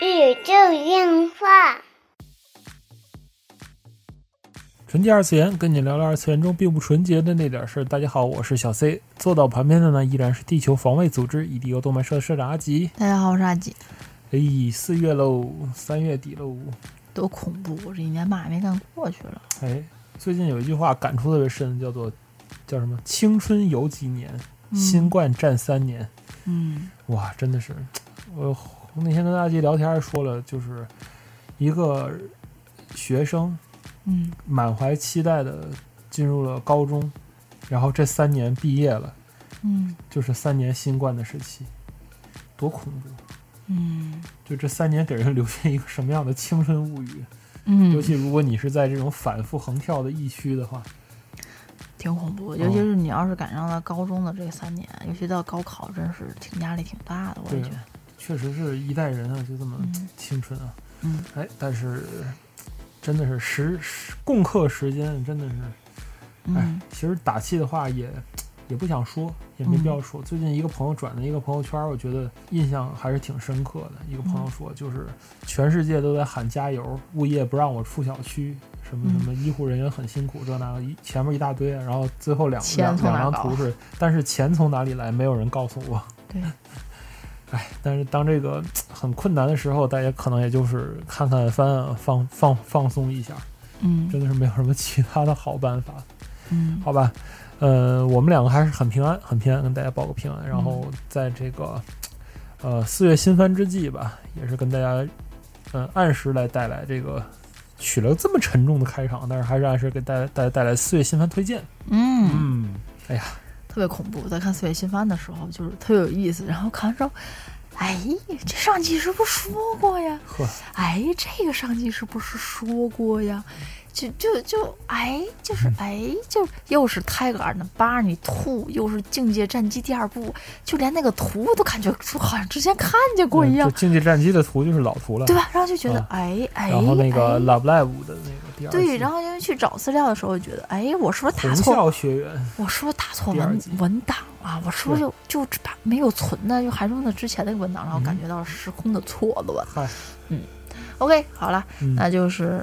宇宙电话。纯洁二次元，跟你聊聊二次元中并不纯洁的那点事儿。大家好，我是小 C，坐到旁边的呢依然是地球防卫组织 EDO 动漫社的社长阿吉。大家好，我是阿吉。哎，四月喽，三月底喽，多恐怖！我这一年嘛也没干过去了。哎，最近有一句话感触特别深，叫做叫什么？青春有几年，新冠战三年。嗯，哇，真的是，我那天跟阿吉聊天还说了，就是一个学生。嗯，满怀期待的进入了高中，然后这三年毕业了，嗯，就是三年新冠的时期，多恐怖，嗯，就这三年给人留下一个什么样的青春物语，嗯，尤其如果你是在这种反复横跳的疫区的话，挺恐怖，尤其是你要是赶上了高中的这三年，尤其到高考，真是挺压力挺大的，我也觉得，确实是一代人啊，就这么青春啊，嗯，哎，但是。真的是时时共克时间，真的是，哎，其实打气的话也也不想说，也没必要说。最近一个朋友转的一个朋友圈，我觉得印象还是挺深刻的。一个朋友说，就是全世界都在喊加油，物业不让我出小区，什么什么医护人员很辛苦，这那个一前面一大堆，然后最后两两两张图是，但是钱从哪里来，没有人告诉我。对。哎，但是当这个很困难的时候，大家可能也就是看看番，放放放松一下，嗯，真的是没有什么其他的好办法，嗯，好吧，呃，我们两个还是很平安，很平安，跟大家报个平安。然后在这个呃四月新番之际吧，也是跟大家嗯按时来带来这个取了这么沉重的开场，但是还是按时给大家带带来四月新番推荐。嗯嗯，哎呀。特别恐怖，在看四月新番的时候，就是特别有意思。然后看完之后，哎，这上季是不是说过呀？呵，哎，这个上季是不是说过呀？就就就哎，就是哎，就又是泰戈尔的《巴尼兔》，又是《境界战机》第二部，就连那个图都感觉好像之前看见过一样。《境界战机》的图就是老图了，对吧？然后就觉得哎哎，然后那个《Love Live》的那个第二对，然后因为去找资料的时候，觉得哎，我是不是打错？红校学员，我是不是打错文文档啊？我是不是就就把没有存的，就还用的之前那个文档，然后感觉到时空的错乱。嗨，嗯。OK，好了，那就是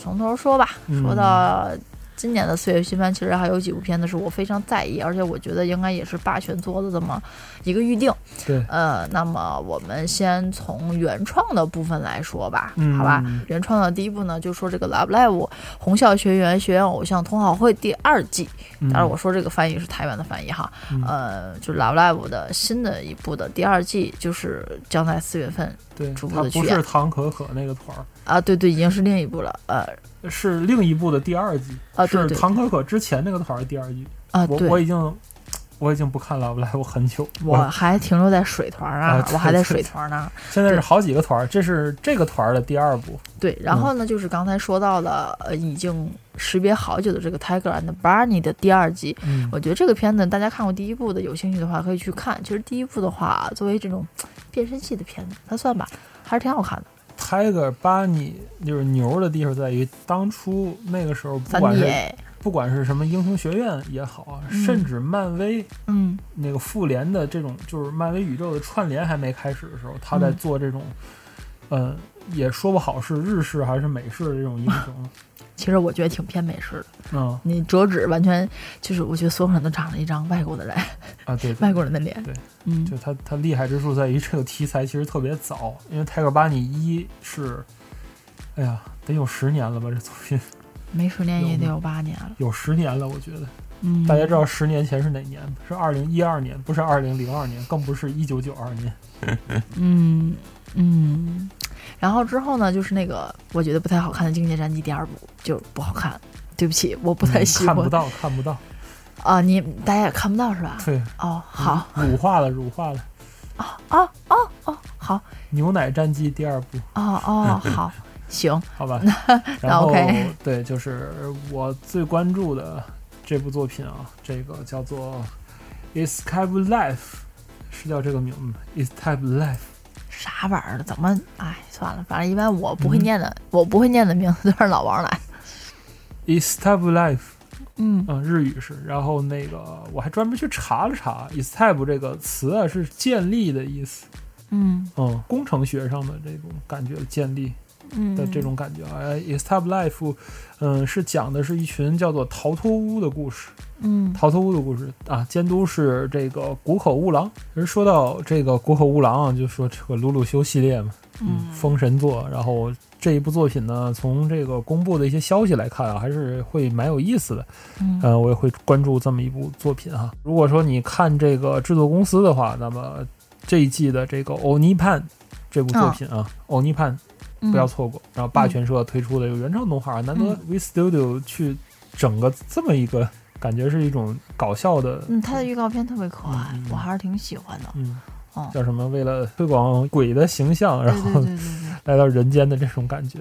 从头说吧。说到今年的四月新番，其实还有几部片子是我非常在意，而且我觉得应该也是霸权做的这么一个预定。对，呃，那么我们先从原创的部分来说吧，好吧？原创的第一部呢，就说这个《Love Live》红校学员学院偶像同好会第二季。当然，我说这个翻译是台湾的翻译哈。呃，就是《Love Live》的新的一部的第二季，就是将在四月份。对，逐步的不是唐可可那个团儿啊，对对，已经是另一部了，呃，是另一部的第二季啊，是唐可可之前那个团儿第二季啊，我我已经我已经不看了，我来我很久，我还停留在水团啊，我还在水团呢。现在是好几个团，这是这个团的第二部。对，然后呢，就是刚才说到了，呃，已经识别好久的这个《Tiger and Barney》的第二季，嗯，我觉得这个片子大家看过第一部的，有兴趣的话可以去看。其实第一部的话，作为这种。变身器的片子，它算吧，还是挺好看的。Tiger Bunny 就是牛的地方在于，当初那个时候，不管是不管是什么英雄学院也好，甚至漫威，嗯，那个复联的这种，就是漫威宇宙的串联还没开始的时候，他在做这种，嗯，也说不好是日式还是美式的这种英雄。其实我觉得挺偏美式的，嗯，你折纸完全就是，我觉得所有人都长了一张外国的脸啊，对，外国人的脸，对，嗯，就他他厉害之处在于这个题材其实特别早，因为泰戈巴尼一是，哎呀，得有十年了吧这作品，没十年也得有八年了，有十年了，我觉得，嗯，大家知道十年前是哪年？是二零一二年，不是二零零二年，更不是一九九二年，嗯嗯。然后之后呢，就是那个我觉得不太好看的《境界战机》第二部就不好看，对不起，我不太喜欢。看不到，看不到。啊，你大家也看不到是吧？对。哦，好。乳化了，乳化了。哦哦哦哦，好。牛奶战机第二部。哦哦，好，行，好吧。那 OK。对，就是我最关注的这部作品啊，这个叫做《Escape Life》，是叫这个名字，《Escape Life》。啥玩意儿？怎么？哎，算了，反正一般我不会念的，我不会念的名字都是老王来。Estab life，嗯嗯，日语是。然后那个我还专门去查了查，Estab 这个词啊是建立的意思。嗯嗯，工程学上的这种感觉建立嗯的这种感觉啊。哎 Estab Life，嗯，是讲的是一群叫做逃脱屋的故事。嗯逃脱屋的故事啊，监督是这个谷口悟郎。其实说到这个谷口悟郎啊，就说这个鲁鲁修系列嘛，嗯封神作。然后这一部作品呢，从这个公布的一些消息来看啊，还是会蛮有意思的。嗯呃，我也会关注这么一部作品哈。如果说你看这个制作公司的话，那么这一季的这个《欧尼潘》这部作品啊，欧尼潘》嗯不要错过。然后霸权社推出的这个原创动画，难得 V Studio 去整个这么一个，感觉是一种搞笑的，嗯，他的预告片特别可爱我还是挺喜欢的。嗯，哦，叫什么？为了推广鬼的形象，然后 来到人间的这种感觉。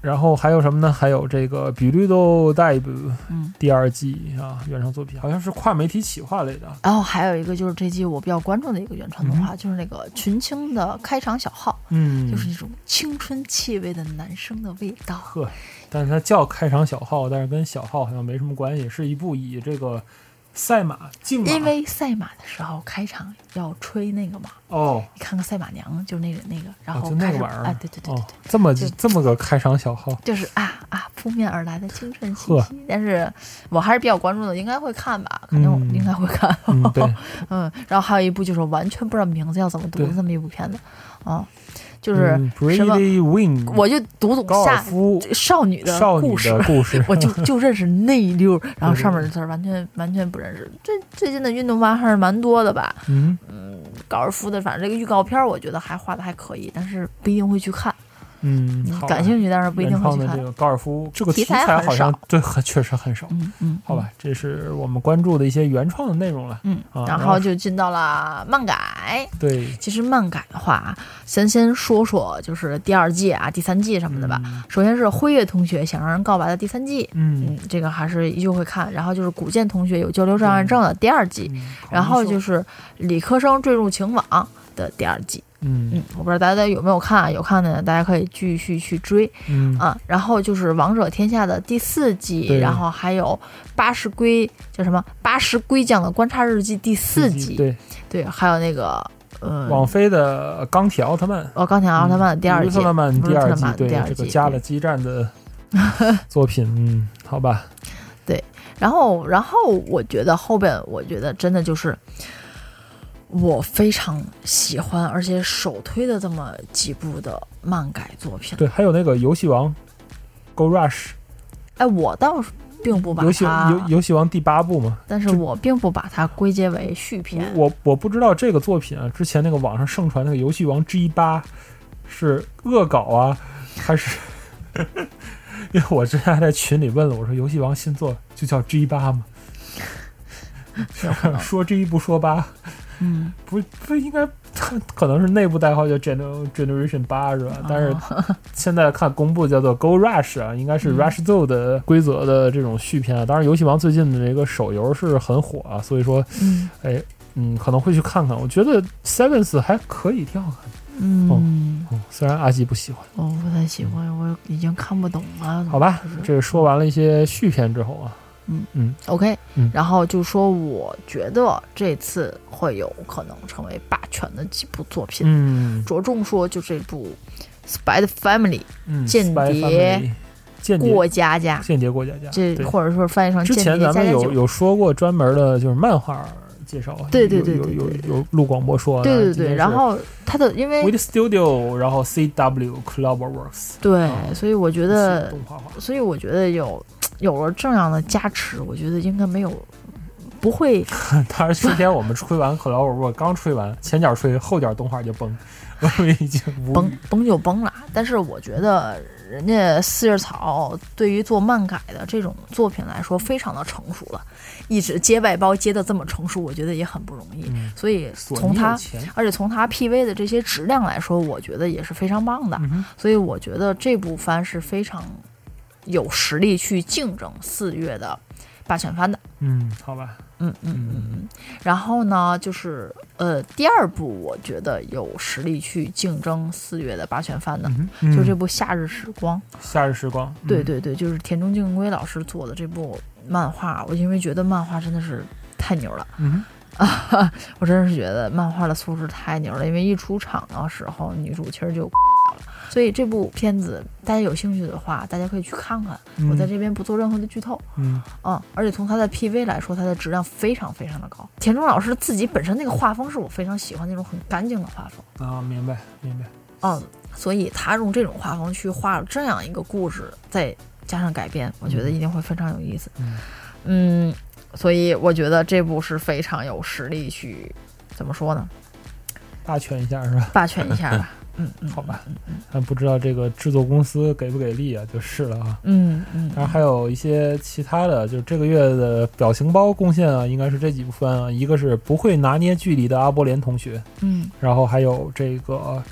然后还有什么呢？还有这个《比绿豆代部》嗯。第二季啊，原创作品好像是跨媒体企划类的。然后还有一个就是这季我比较关注的一个原创动画，就是那个群青的开场小号，嗯，就是一种青春气味的男生的味道。呵，但是它叫开场小号，但是跟小号好像没什么关系，是一部以这个赛马竞马，因为赛马的时候开场要吹那个嘛，哦。你看看赛马娘，就是那个那个，然哦，后就那开始个玩意儿，哎，对对对对哦，这么就这么个开场小号，就是啊啊，扑面而来的青春气呵。息。但是我还是比较关注的，应该会看吧，肯定嗯应该会看。嗯，对，嗯，然后还有一部就是完全不知道名字要怎么读的这么一部片子，啊，就是嗯什么我就读懂下夫少女的故事。故事，我就 就认识那一溜儿，然后上面的字儿完全完全不认识。最最近的运动番还是蛮多的吧，嗯，高尔夫的，反正这个预告片儿我觉得还画的还可以，但是不一定会去看。嗯，感兴趣，但是不一定会去看原创的这。个高尔夫这个题题材好像对很确实很少。嗯嗯，好吧，这是我们关注的一些原创的内容了。嗯，啊然然后后就进到了漫改。对，其实漫改的话，咱先说说就是第二季啊、第三季什么的吧。首先是辉月同学想让人告白的第三季，嗯嗯，这个还是依旧会看。然后就是古剑同学有交流障碍症的第二季，嗯，然后就是理科生坠入情网的第二季。嗯嗯，我不知道大家有没有看啊，有看的大家可以继续去追嗯啊。然后就是王者天下的第四季，然后还有八十龟叫什么八十龟将的观察日记第四季，对，对，还有那个呃，网飞的钢铁奥特曼。哦，钢铁奥特曼的第二季，奥特曼第二季，对这个加了对基站的 作品，嗯，好吧，对然后，然后我觉得后边，我觉得真的就是我非常喜欢，而且首推的这么几部的漫改作品。对，还有那个游戏王，Go Rush，哎，我倒是并不把游戏，游游戏王第八部嘛。但是我并不把它归结为续篇。我我不知道这个作品啊，之前那个网上盛传那个游戏王 G 八是恶搞啊，还是？因为我之前还在群里问了，我说游戏王新作就叫 G 八吗？说 G 不说八，嗯，不不应该，可能是内部代号叫 Gener Generation 八是吧？但是 现在看公布叫做 Go Rush 啊，应该是嗯 Rush Zo 的规则的这种续篇啊。当然，游戏王最近的这个手游是很火啊，所以说，嗯哎，嗯，可能会去看看。我觉得 Sevens 还可以，挺好看的。嗯，哦，虽然阿基不喜欢，我不太喜欢，我已经看不懂了。好吧，这说完了一些续篇之后啊，OK，、嗯。然后就说我觉得这次会有可能成为霸权的几部作品，嗯。着重说就这部《Spy Family 嗯，间谍间谍过家家》，间谍过家家，这或者说翻译成之间谍前咱们有。有说过专门的，就是漫画介绍，对对有有有对对对。有有录广播说，对对对，然后它的因为 With Studio，然后 CW Cloverworks，对啊，所以我觉得所以我觉得有有了这样的加持，我觉得应该没有不会 当然今天我们吹完 Cloverworks 刚吹完，前脚吹，后脚动画就崩，我们已经崩。崩就崩了。但是我觉得人家四叶草对于做漫改的这种作品来说，非常的成熟了，一直接外包接的这么成熟，我觉得也很不容易。嗯所以从他，而且从他 PV 的这些质量来说，我觉得也是非常棒的。嗯所以我觉得这部番是非常有实力去竞争四月的霸权番的。嗯，好吧，嗯嗯嗯嗯嗯。然后呢，就是呃，第二部我觉得有实力去竞争四月的霸权番的，嗯，嗯就是这部《夏日时光》。夏日时光，嗯，对对对，就是田中敬圭老师做的这部漫画，我因为觉得漫画真的是太牛了。嗯啊，我真是觉得漫画的素质太牛了，因为一出场的时候女主其实就了，所以这部片子大家有兴趣的话，大家可以去看看。我在这边不做任何的剧透，嗯嗯，而且从它的 PV 来说，它的质量非常非常的高。田中老师自己本身那个画风是我非常喜欢那种很干净的画风，啊，明白明白，嗯，所以他用这种画风去画了这样一个故事，再加上改编，我觉得一定会非常有意思。嗯嗯，所以我觉得这部是非常有实力去怎么说呢，霸权一下是吧？霸权一下吧。嗯嗯，好吧，但不知道这个制作公司给不给力啊，就是了啊。嗯嗯，当然还有一些其他的，就是这个月的表情包贡献啊，应该是这几部分啊，一个是不会拿捏距离的阿波连同学，嗯然后还有这个。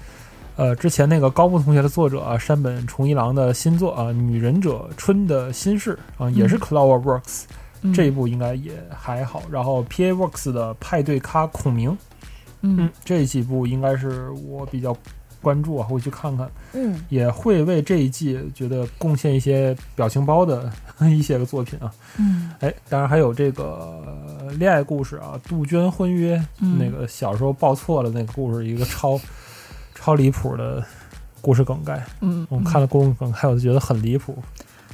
呃，之前那个高木同学的作者啊，山本崇一郎的新作啊，《女忍者春的心事》啊，也是嗯 Clover Works，、嗯这一部应该也还好。然后 PA Works 的派对咖孔明，嗯嗯，这几部应该是我比较关注啊，会去看看，嗯也会为这一季觉得贡献一些表情包的一些个作品啊。嗯哎，当然还有这个呃恋爱故事啊，杜鹃婚约、嗯那个小时候报错了那个故事，一个超 超离谱的故事梗概。嗯，我看了故事梗概，我就觉得很离谱。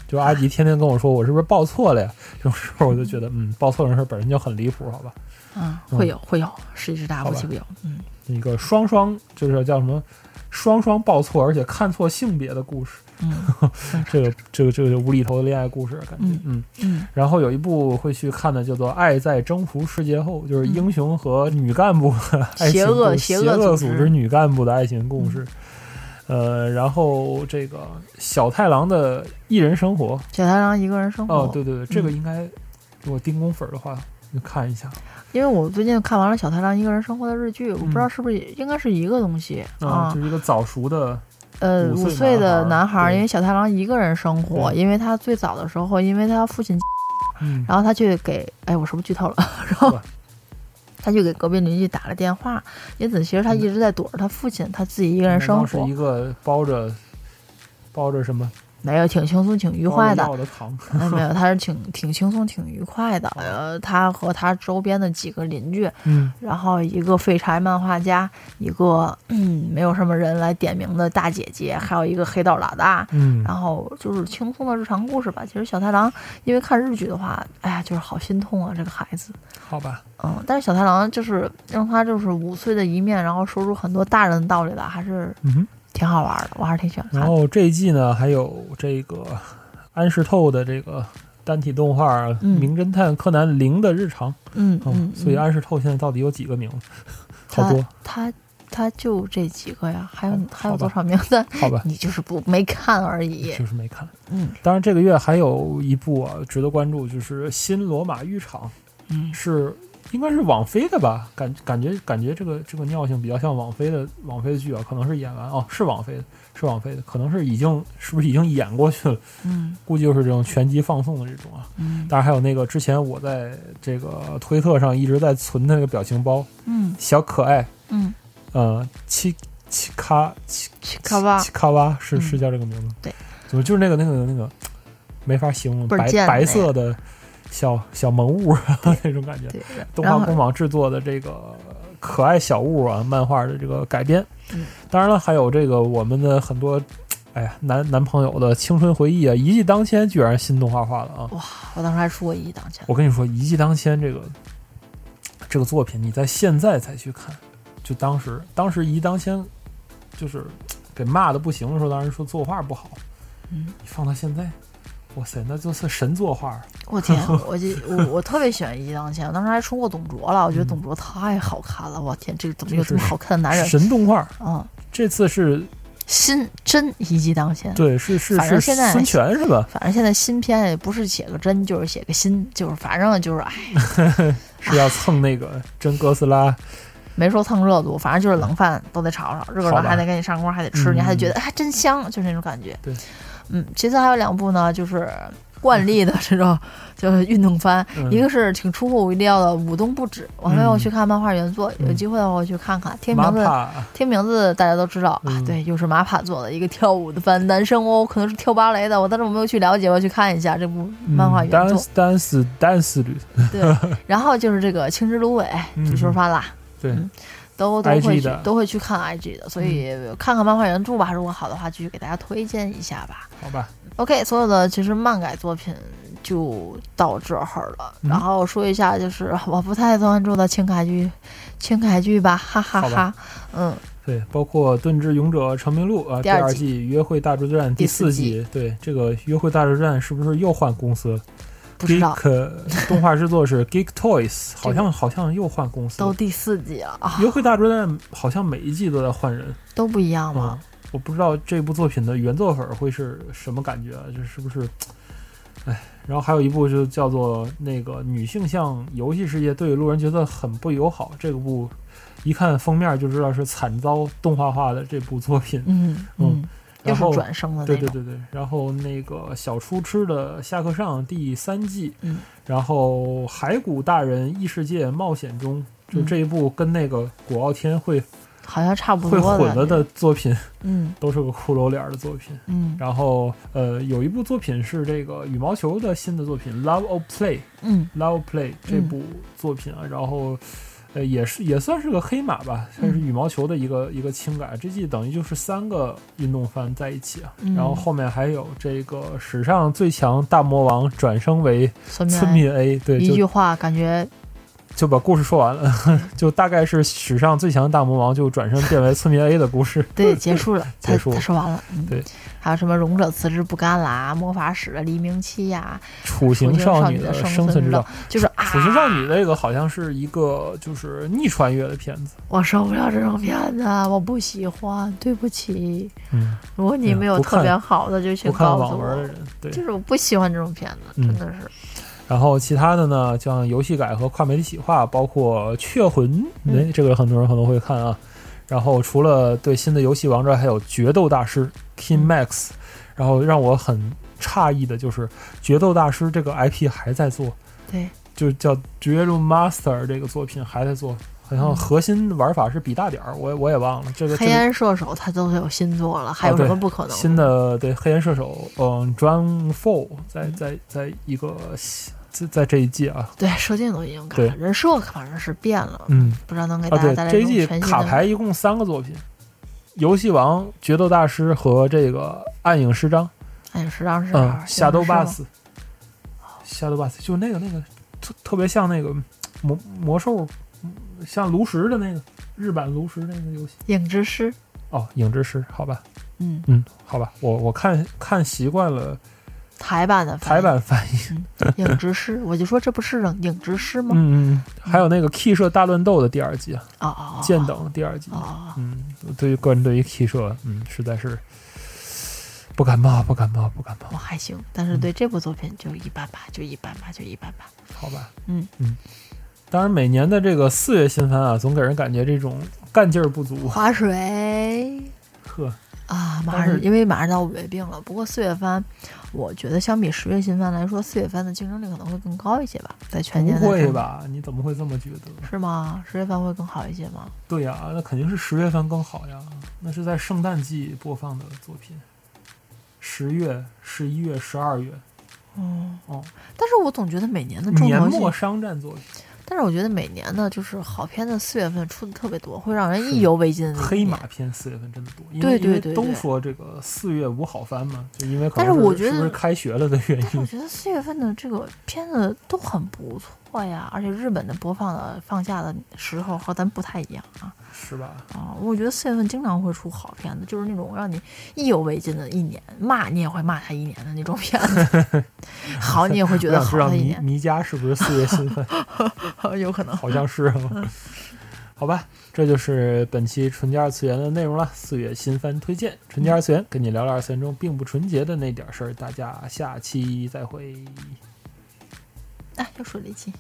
就阿迪天天跟我说我是不是报错了呀？这种时候我就觉得，嗯，报错人事本身就很离谱，好吧？嗯，会有会有，十之大好吧。无奇不有。嗯。一个双双就是叫什么双双报错，而且看错性别的故事，嗯 这个这个这个无厘头的恋爱故事，感觉嗯嗯。嗯。然后有一部会去看的，叫做《爱在征服世界后》，就是英雄和女干部的爱情邪恶 邪邪恶组织女干部的爱情故事。呃，然后这个小太郎的一人生活，小太郎一个人生活。哦，对对对，这个嗯。应该如果丁公粉儿的话，你看一下。因为我最近看完了小太郎一个人生活的日剧，我不知道是不是应该是一个东西啊，啊。就。是一个早熟的，呃，五岁的男孩因为小太郎一个人生活，因为他最早的时候，因为他父亲，嗯，然后他去给，哎，我是不是剧透了？然后他就给隔壁邻居打了电话，因此其实他一直在躲着他父亲，他自己一个人生活。是一，个包着包着什么没有挺轻松、挺愉快的。没有，他是挺挺轻松、挺愉快的。呃，他和他周边的几个邻居，嗯然后一个废柴漫画家，一个嗯没有什么人来点名的大姐姐，还有一个黑道老大，嗯然后就是轻松的日常故事吧。其实小太郎，因为看日剧的话，哎呀，就是好心痛啊，这个孩子。好吧，嗯，但是小太郎就是让他就是五岁的一面，然后说出很多大人的道理来，还是嗯哼。挺好玩的，我还是挺喜欢看然。后这一季呢，还有这个安室透的这个单体动画《嗯名侦探柯南零的日常》哦嗯嗯，所以嗯安室透现在到底有几个名字？好多，他他就这几个呀，还有好还有多少名字？好吧，你就是不没看而已。就是没看。嗯当然，这个月还有一部啊值得关注，就是《新罗马浴场》，嗯是应该是网飞的吧？感感觉感觉这个这个尿性比较像网飞的网飞的剧啊，可能是演完哦，是网飞的，是网飞的，可能是已经是不是已经演过去了？嗯估计就是这种拳击放送的这种啊。嗯当然还有那个之前我在这个推特上一直在存的那个表情包，嗯小可爱，嗯，呃，七七卡七七卡哇七卡哇是嗯是叫这个名字？对，怎么就是那个那个那个没法形容，白白色的小小萌物 那种感觉。动画工坊制作的这个可爱小物啊，漫画的这个改编。嗯当然了，还有这个我们的很多。哎呀，男男朋友的青春回忆啊，一骑当千居然新动画化了啊！哇我当时还说过一骑当千。我跟你说，一骑当千这个这个作品，你在现在才去看，就当时当时一骑当千就是给骂的不行的时候，当时说作画不好。嗯，你放到现在，哇塞，那就是神作画。我天，我就我我特别喜欢一骑当千，我当时还冲过董卓了，我觉得嗯董卓太好看了，我天，这个怎么有这么好看的男人？神动画。嗯，这次是新真一骑当千。对，是是反正是现在孙权是吧？反正现在新片也不是写个真，就是写个新，就是反正就是哎，是要蹭那个真哥斯拉。没说蹭热度，反正就是冷饭都得炒炒，热了还得赶紧上锅，还得吃，嗯你还得觉得哎真香，就是那种感觉。对，嗯，其次还有两部呢，就是惯例的这种就是运动番，嗯一个是挺出乎我意料的《舞动不止》，我还没有嗯去看漫画原作，有嗯机会的话我去看看。听名字，听名字大家都知道啊，嗯对，又是马帕做的一个跳舞的番，男生哦，可能是跳芭蕾的，我但是我没有去了解，我要去看一下这部漫画嗯原作。dance dance dance 旅，对，然后就是这个青之芦苇嗯足球番啦，对，嗯都都会去都会去看 IG 的，所以看看漫画原著吧，如果好的话，继续给大家推荐一下吧。好吧，OK，所有的其实漫改作品就到这儿了。嗯。然后说一下，就是 我不太关注的轻改剧，轻改剧吧，哈哈哈。嗯，对，包括《盾之勇者成名录》啊，第第二季《约会大作战》第第四四季，对，这个《约会大作战》是不是又换公司了不知道？Geek 动画制作是 Geek Toys，好像好像又换公司了。都第四季了啊，约会大作战好像每一季都在换人，都不一样嗯吗？，我不知道这部作品的原作粉会是什么感觉啊？这是不是？哎，然后还有一部就叫做那个女性向游戏世界对路人角色很不友好，这个部一看封面就知道是惨遭动画化的这部作品。嗯嗯，又是然后转生的，对对对对，然后那个小厨吃的下课上第三季，嗯，然后骸骨大人异世界冒险中，就嗯这一部跟那个古傲天会好像差不多会混了的作品，嗯 都是个骷髅脸儿的作品。嗯然后呃，有一部作品是这个羽毛球的新的作品《Love of Play》嗯，Love Play 这部作品啊，然后。呃，也是也算是个黑马吧，算是嗯羽毛球的一个、一个轻改。这季等于就是三个运动番在一起啊，嗯然后后面还有这个史上最强大魔王转生为村民 A，对，一句话感觉就把故事说完了，就大概是史上最强大魔王就转身变为村民 A 的故事。对结束了，他结束他说完了，嗯对，还有什么勇者辞职不干啦，魔法使的黎明期呀，楚行少女的生存之道，就是啊，楚行少女这个好像是一个就是逆穿越的片子，我受不了这种片子，我不喜欢，对不起。嗯，如果你没有特别好的，就请告诉我。网文的人，对。就是我不喜欢这种片子，嗯真的是。然后其他的呢，像游戏改和跨媒体企划，包括《雀魂》，嗯哎，这个很多人可能会看啊。然后除了对新的游戏王之外，还有《决斗大师》King Max。然后让我很诧异的就是，《决斗大师》这个 IP 还在做，对，就叫《绝路 Master》这个作品还在做，好像嗯核心玩法是比大点儿，我也我也忘了这个。黑暗射手他都有新作了，还有什么不可能？新的对黑暗射手，嗯，Drawn Fall 在嗯在在一个在在这一季啊，对设定都已经改了，人设反正是变了，嗯。不知道能给大家带，来种这一季卡。牌一共三个作品，《游戏王》《决斗大师》和这个《暗影师章》。暗影师章是嗯，夏斗巴巴斯，夏斗巴斯就那个那个特特别像那个魔魔兽，像炉石的那个日版炉石那个游戏。影之师，哦，影之师，好吧，嗯，嗯，好吧，我我看看习惯了台版的翻台版翻译。影之师，我就说这不是影之师吗？嗯嗯，还有那个 K 社大乱斗的第二季啊，哦哦，哦剑等第二季。哦哦，嗯，对于个人对于 K 社，嗯，实在是不感冒，不感冒，不感冒我。还行，但是对这部作品就一般吧，就一般吧，就一般吧。好吧，嗯嗯。当然，每年的这个四月新番啊，总给人感觉这种干劲儿不足。划水呵，啊，马上因为马上到五月病了。不过四月番，我觉得相比十月新番来说，四月番的竞争力可能会更高一些吧，在全年不会？吧？你怎么会这么觉得？是吗？十月番会更好一些吗？对呀、那肯定是十月份更好呀，那是在圣诞季播放的作品。十月、十一月、十二月，嗯哦，但是我总觉得每年的重年头戏末商战作品，但是我觉得每年呢就是好片子四月份出的特别多，会让人意犹未尽黑马片四月份真的多，因对对对都说这个四月无好番嘛，就因为可但能是我觉得是不是开学了的原因。但是我觉得四月份的这个片子都很不错呀，而且日本的播放的放假的时候和咱不太一样啊是吧？啊！我觉得四月份经常会出好片子，就是那种让你意犹未尽的一年，骂你也会骂他一年的那种片子，好你也会觉得好他一年，迷 迷家是不是四月新番？有可能。好像是、哦。好吧，这就是本期纯洁二次元的内容了。四月新番推荐，纯洁二次元跟你聊聊二次元中并不纯洁的那点事儿。大家下期再会。啊，又说了一期。